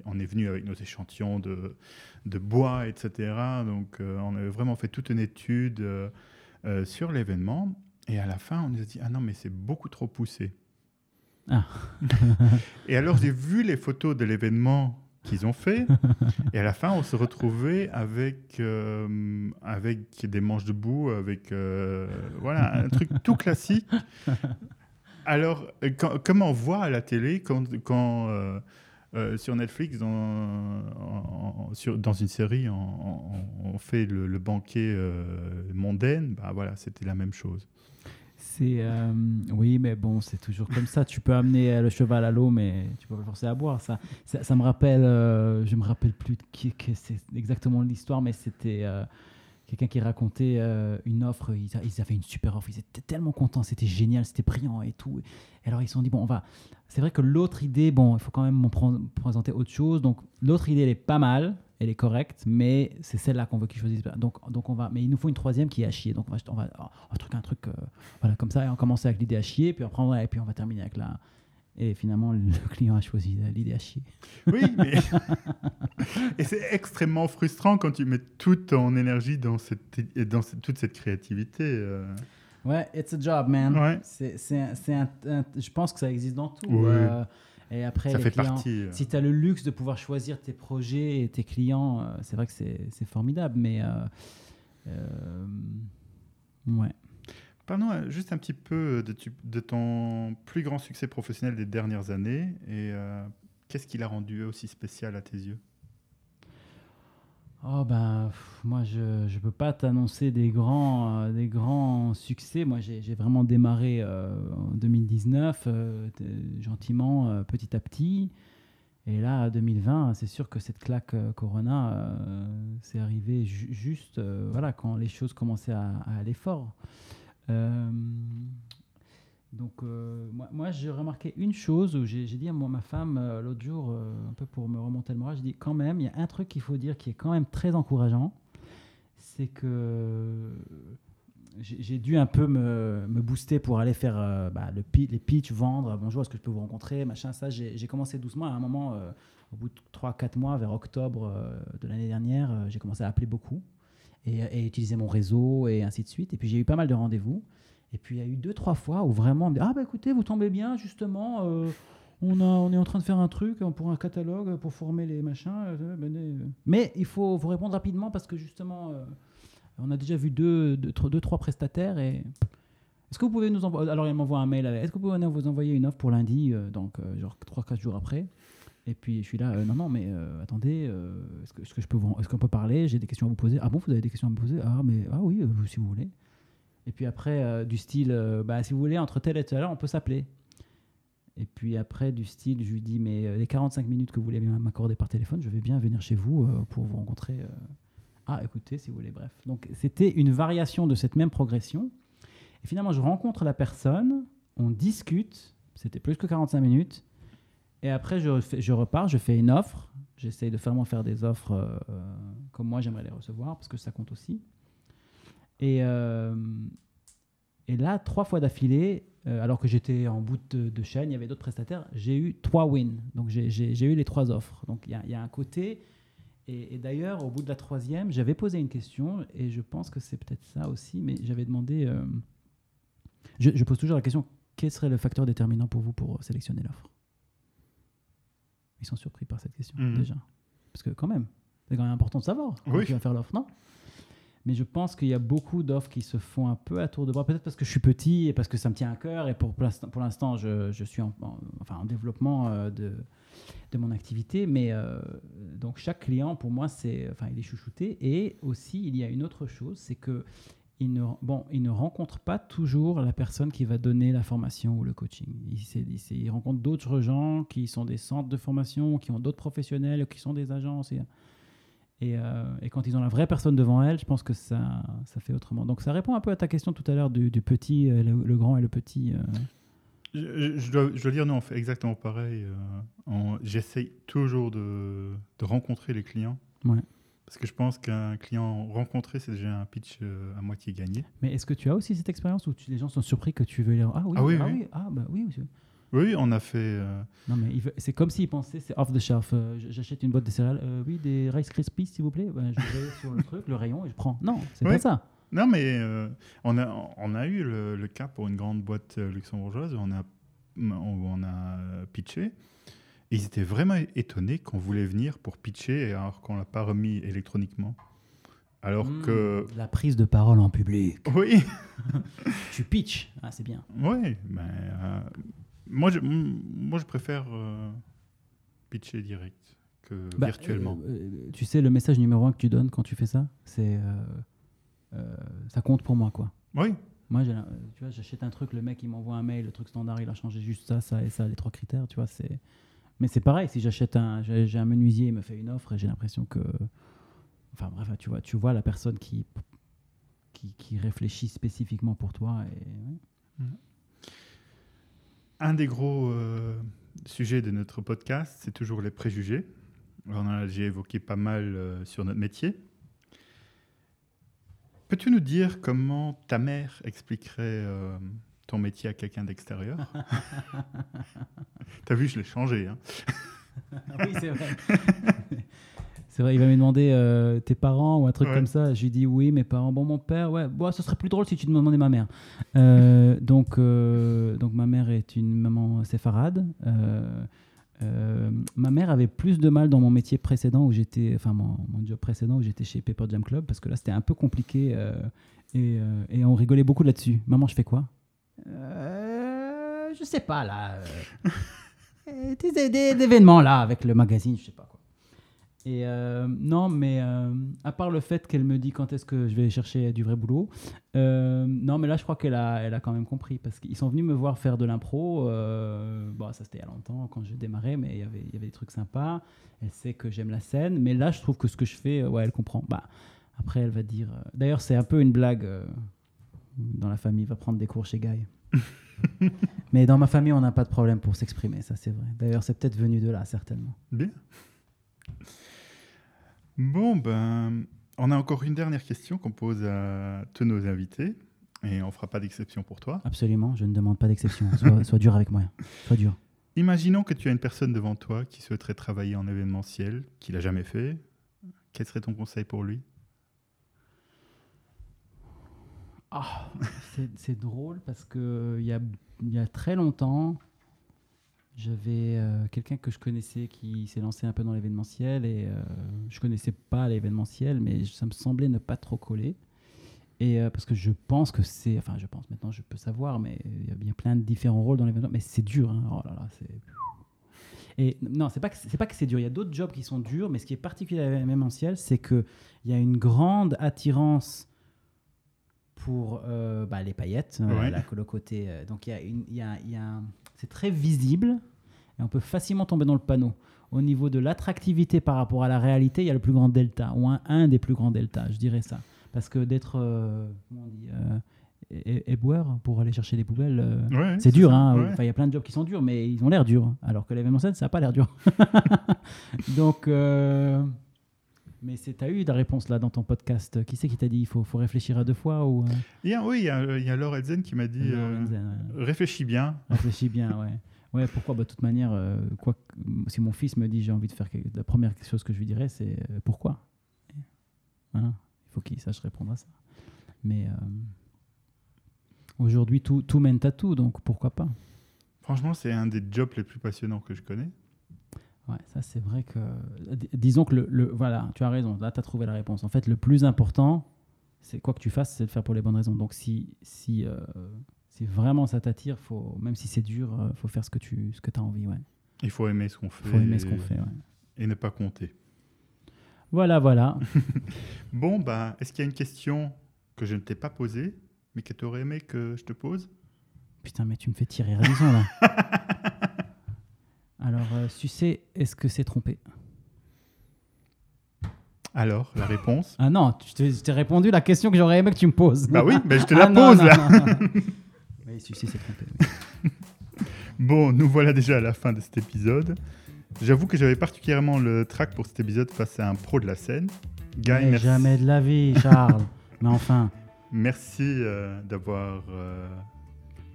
on est, venu avec nos échantillons de, de bois, etc. Donc, euh, on avait vraiment fait toute une étude euh, sur l'événement. Et à la fin, on nous a dit Ah non, mais c'est beaucoup trop poussé. Ah. et alors, j'ai vu les photos de l'événement qu'ils ont fait. et à la fin, on se retrouvait avec, euh, avec des manches de boue, avec euh, voilà, un truc tout classique. Alors, quand- comme on voit à la télé, quand, quand, euh, sur Netflix, dans, en- en- sur- dans une série, on, on- on fait le, le banquet mondaine. Bah voilà, c'était la même chose. C'est euh, oui, mais bon, c'est toujours comme ça. Tu peux amener euh, le cheval à l'eau, mais tu peux pas le forcer à boire. Ça, ça, me rappelle, euh, je me rappelle plus de qui, c'est exactement l'histoire, mais c'était euh, quelqu'un qui racontait euh, une offre. Ils, avaient une super offre. Ils étaient tellement contents, c'était génial, c'était brillant et tout. Et alors ils se sont dit bon, on va. C'est vrai que l'autre idée, bon, il faut quand même présenter autre chose. Donc l'autre idée, elle est pas mal, elle est correcte, mais c'est celle-là qu'on veut qu'ils choisissent. Donc, donc on va. Mais il nous faut une troisième qui est à chier. Donc on va, on truc, un truc. euh, voilà, comme ça, et on commence avec l'idée à chier, puis après, on et puis on va terminer avec la. Et finalement, le client a choisi l'idée à chier. Oui, mais. Et c'est extrêmement frustrant quand tu mets toute ton énergie dans, cette, et dans cette- toute cette créativité. euh. Ouais, it's a job, man. Ouais. C'est, c'est un- un- je pense que ça existe dans tout. Oui. euh, et après, Ça les fait clients, partie. euh. si tu as le luxe de pouvoir choisir tes projets et tes clients, euh, c'est vrai que c'est, formidable. Mais. ouais. Parlons euh, juste un petit peu de, tu- de ton plus grand succès professionnel des dernières années et euh, qu'est-ce qui l'a rendu aussi spécial à tes yeux? Oh ben, moi je ne peux pas t'annoncer des grands, euh, des grands succès. Moi j'ai vraiment démarré euh, en 2019, euh, t- gentiment, euh, petit à petit. Et là, 2020, c'est sûr que cette claque euh, Corona, euh, c'est arrivé ju- juste euh, voilà, quand les choses commençaient à, à aller fort. Euh, donc, euh, moi, j'ai remarqué une chose où j'ai dit à moi, ma femme euh, l'autre jour, un peu pour me remonter le moral, j'ai dit quand même, il y a un truc qu'il faut dire qui est quand même très encourageant, c'est que j'ai dû un peu me, booster pour aller faire bah, les pitch, vendre, bonjour, est-ce que je peux vous rencontrer, machin, ça. J'ai commencé doucement à un moment, au bout de 3-4 mois, vers octobre de l'année dernière, j'ai commencé à appeler beaucoup et, utiliser mon réseau et ainsi de suite. Et puis j'ai eu pas mal de rendez-vous. Et puis il y a eu deux, trois fois où vraiment on me dit Ah bah écoutez, vous tombez bien, justement, euh, on, a, on est en train de faire un truc pour un catalogue, pour former les machins. euh, euh. Mais il faut vous répondre rapidement parce que justement, on a déjà vu deux, deux, trois- prestataires et. Est-ce que vous pouvez nous envoyer. Alors, il m'envoie un mail. Est-ce que vous pouvez vous envoyer une offre pour lundi, donc genre 3-4 jours après? Et puis je suis là, euh, non, non, mais euh, attendez, euh, est-ce que, je peux est-ce qu'on peut parler? J'ai des questions à vous poser. Ah bon, vous avez des questions à me poser? Ah, mais ah oui, euh, si vous voulez. Et puis après, du style, bah, si vous voulez, entre tel et tel on peut s'appeler. Et puis après, du style, je lui dis, mais les 45 minutes que vous voulez m'accorder par téléphone, je vais bien venir chez vous pour vous rencontrer. Ah, écoutez, si vous voulez, bref. Donc, c'était une variation de cette même progression. Et finalement, je rencontre la personne, on discute, c'était plus que 45 minutes. Et après, je, repars, je fais une offre. J'essaye de vraiment faire des offres euh, euh, comme moi j'aimerais les recevoir, parce que ça compte aussi. Et, euh, là, trois fois d'affilée, alors que j'étais en bout de, chaîne, il y avait d'autres prestataires, j'ai eu trois wins. Donc j'ai- eu les trois offres. Donc il y a, un côté. Et, d'ailleurs, au bout de la troisième, j'avais posé une question, et je pense que c'est peut-être ça aussi, mais j'avais demandé. je pose toujours la question quel serait le facteur déterminant pour vous pour sélectionner l'offre? Ils sont surpris par cette question, Mhm. déjà. Parce que, quand même, c'est quand même important de savoir Oui. tu vas faire l'offre, non? Mais je pense qu'il y a beaucoup d'offres qui se font un peu à tour de bras, peut-être parce que je suis petit et parce que ça me tient à cœur et pour, pour l'instant- pour l'instant je, je suis en, en- enfin, en développement euh, de, de mon activité. Mais euh, donc chaque client pour moi c'est, enfin, il est chouchouté et aussi il y a une autre chose, c'est que il ne, bon, il ne rencontre pas toujours la personne qui va donner la formation ou le coaching. Il, il rencontre d'autres gens qui sont des centres de formation, qui ont d'autres professionnels, qui sont des agences. Et, et, euh, et quand ils ont la vraie personne devant elle, je pense que ça, ça fait autrement. Donc ça répond un peu à ta question tout à l'heure du, du petit, euh, le, le grand et le petit. euh. Je, je dois, je dois dire, non, on fait exactement pareil. euh, J'essaye toujours de, de rencontrer les clients. Ouais. Parce que je pense qu'un client rencontré, c'est déjà un pitch euh, à moitié gagné. Mais est-ce que tu as aussi cette expérience où tu- les gens sont surpris que tu veux les... Ah oui, Ah oui, ah oui. oui, ah bah oui. monsieur. Oui, on a fait. euh, Non mais veut- c'est comme s'ils pensaient c'est off the shelf. euh, J'achète une boîte de céréales. euh, oui, des Rice Krispies s'il vous plaît. Ben, je vais sur le truc, le rayon et je prends. Non, c'est Oui. pas ça. Non, mais on, a, on a eu le, le cas pour une grande boîte luxembourgeoise où on a, on a pitché. Et ils étaient vraiment étonnés qu'on voulait venir pour pitcher alors qu'on ne l'a pas remis électroniquement. Alors Hmm, que. La prise de parole en public. Oui, Tu pitch. Ah, c'est bien. oui. Ben, euh, moi, je, moi, je préfère euh, pitcher direct que Bah, virtuellement. euh, tu sais, le message numéro un que tu donnes quand tu fais ça, c'est euh, euh, ça compte pour moi, quoi. Oui, Moi, tu vois, j'achète un truc, le mec il m'envoie un mail, le truc standard, il a changé juste ça, ça et ça, les trois critères, tu vois. C'est, mais c'est pareil. Si j'achète un, j'ai j'ai un menuisier, il me fait une offre, et j'ai l'impression que, enfin bref, tu vois, tu vois la personne qui qui, réfléchit spécifiquement pour toi. Ouais. Un des gros euh, sujets de notre podcast, c'est toujours les préjugés. Déjà évoqué pas mal euh, sur notre métier. Peux-tu nous dire comment ta mère expliquerait euh, ton métier à quelqu'un d'extérieur T'as vu, je l'ai changé. hein. oui, c'est vrai. c'est vrai, il va me demander euh, tes parents ou un truc Ouais. comme ça. Je lui dis oui, mes parents. Bon, mon père, ouais, bon, ce serait plus drôle si tu me demandais ma mère. Euh, donc, euh, donc, ma mère est une maman séfarade. Ma mère avait plus de mal dans mon métier précédent où j'étais, enfin mon, mon job précédent où j'étais chez Paper Jam Club parce que là c'était un peu compliqué et, et on rigolait beaucoup là-dessus. Maman, je fais quoi? Euh, Je sais pas là. euh, des, événements là avec le magazine, je sais pas quoi. Et euh, non, mais à part le fait qu'elle me dit quand est-ce que je vais chercher du vrai boulot, non, mais là je crois qu'elle a, elle a quand même compris parce qu'ils sont venus me voir faire de l'impro. bon, ça c'était il y a longtemps quand je démarrais, mais il y avait, il y avait des trucs sympas. Elle sait que j'aime la scène, mais là je trouve que ce que je fais, ouais, elle comprend. Bah, après, elle va dire. D'ailleurs, c'est un peu une blague dans la famille, va prendre des cours chez Guy. mais dans ma famille, on n'a pas de problème pour s'exprimer, ça c'est vrai. D'ailleurs, c'est peut-être venu de là, certainement. Bien. Bon, ben, on a encore une dernière question qu'on pose à tous nos invités. Et on fera pas d'exception pour toi. Absolument, je ne demande pas d'exception. Sois, sois dur avec moi. Sois dur. Imaginons que tu as une personne devant toi qui souhaiterait travailler en événementiel, qu'il n'a jamais fait. Quel serait ton conseil pour lui? Ah, c'est drôle parce que a, il y a très longtemps, j'avais euh, quelqu'un que je connaissais qui s'est lancé un peu dans l'événementiel et euh, je connaissais pas l'événementiel, mais ça me semblait ne pas trop coller. Et euh, parce que je pense que c'est, enfin je pense maintenant je peux savoir, mais il y a bien plein de différents rôles dans l'événement, mais c'est dur. hein. Oh. Et non, c'est pas c'est pas que c'est dur. Il y a d'autres jobs qui sont durs, mais ce qui est particulier à l'événementiel, c'est que il y a une grande attirance pour euh, bah, les paillettes, euh, Ouais. la- le côté. euh, donc il y a une, il y a, y a un- c'est très visible et on peut facilement tomber dans le panneau. Au niveau de l'attractivité par rapport à la réalité, il y a le plus grand delta ou un, un des plus grands deltas, je dirais ça, parce que d'être euh, comment on dit é- é- éboueur pour aller chercher les poubelles. euh, Ouais, c'est dur, hein. Ouais. Enfin, il y a plein de jobs qui sont durs, mais ils ont l'air durs. Alors que l'événementiel, ça n'a pas l'air dur. Donc, euh, mais c'est t'as eu la réponse là dans ton podcast. Qui c'est qui t'a dit il faut, faut réfléchir à deux fois ou euh, Il y a- oui, il y a, il y a Laure Elzen qui m'a dit euh, ouais. réfléchis bien. Réfléchis bien, ouais. Ouais, pourquoi? Bah, De toute manière, euh, quoi, que- si mon fils me dit j'ai envie de faire quelque... la première chose que je lui dirais, c'est euh, pourquoi? Voilà. Il faut qu'il sache répondre à ça. Mais euh, aujourd'hui, tout, tout mène à tout, donc pourquoi pas? Franchement, c'est un des jobs les plus passionnants que je connais. Ouais, ça c'est vrai que. d- Disons que le, le- Voilà, tu as raison, là tu as trouvé la réponse. En fait, le plus important, c'est quoi que tu fasses, c'est de le faire pour les bonnes raisons. Donc si, si, euh, si vraiment ça t'attire, faut, même si c'est dur, il faut faire ce que tu ce que as envie. Ouais. Il faut aimer ce qu'on fait. faut aimer ce qu'on fait. ouais. Et ne pas compter. Voilà, voilà. Bon, bah, est-ce qu'il y a une question que je ne t'ai pas posée, mais que tu aurais aimé que je te pose? Putain, mais tu me fais tirer raison là. Alors, euh, sucer, est-ce que c'est trompé? Alors, la réponse? Ah non, tu t'es- je t'ai répondu la question que j'aurais aimé que tu me poses. Bah oui, mais je te la pose non, là. non, non. Trompé. oui. Bon, nous voilà déjà à la fin de cet épisode. J'avoue que j'avais particulièrement le track pour cet épisode face à un pro de la scène. Guy, Mais merci, Jamais de la vie, Charles. mais enfin. merci euh, d'avoir euh,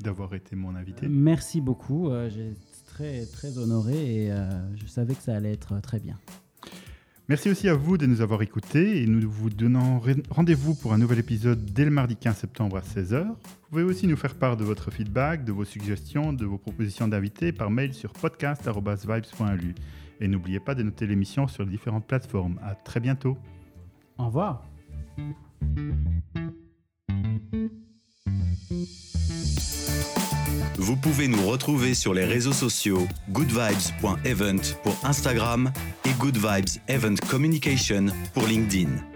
d'avoir été mon invité. Merci beaucoup. J'ai très très honoré et euh, je savais que ça allait être très bien. Merci aussi à vous de nous avoir écoutés et nous vous donnons re- rendez-vous pour un nouvel épisode dès le mardi 15 septembre à 16h. Vous pouvez aussi nous faire part de votre feedback, de vos suggestions, de vos propositions d'invités par mail sur podcast.vibes.lu. Et n'oubliez pas de noter l'émission sur les différentes plateformes. À très bientôt. Au revoir. Vous pouvez nous retrouver sur les réseaux sociaux goodvibes.event pour Instagram et Good Vibes Event Communication pour LinkedIn.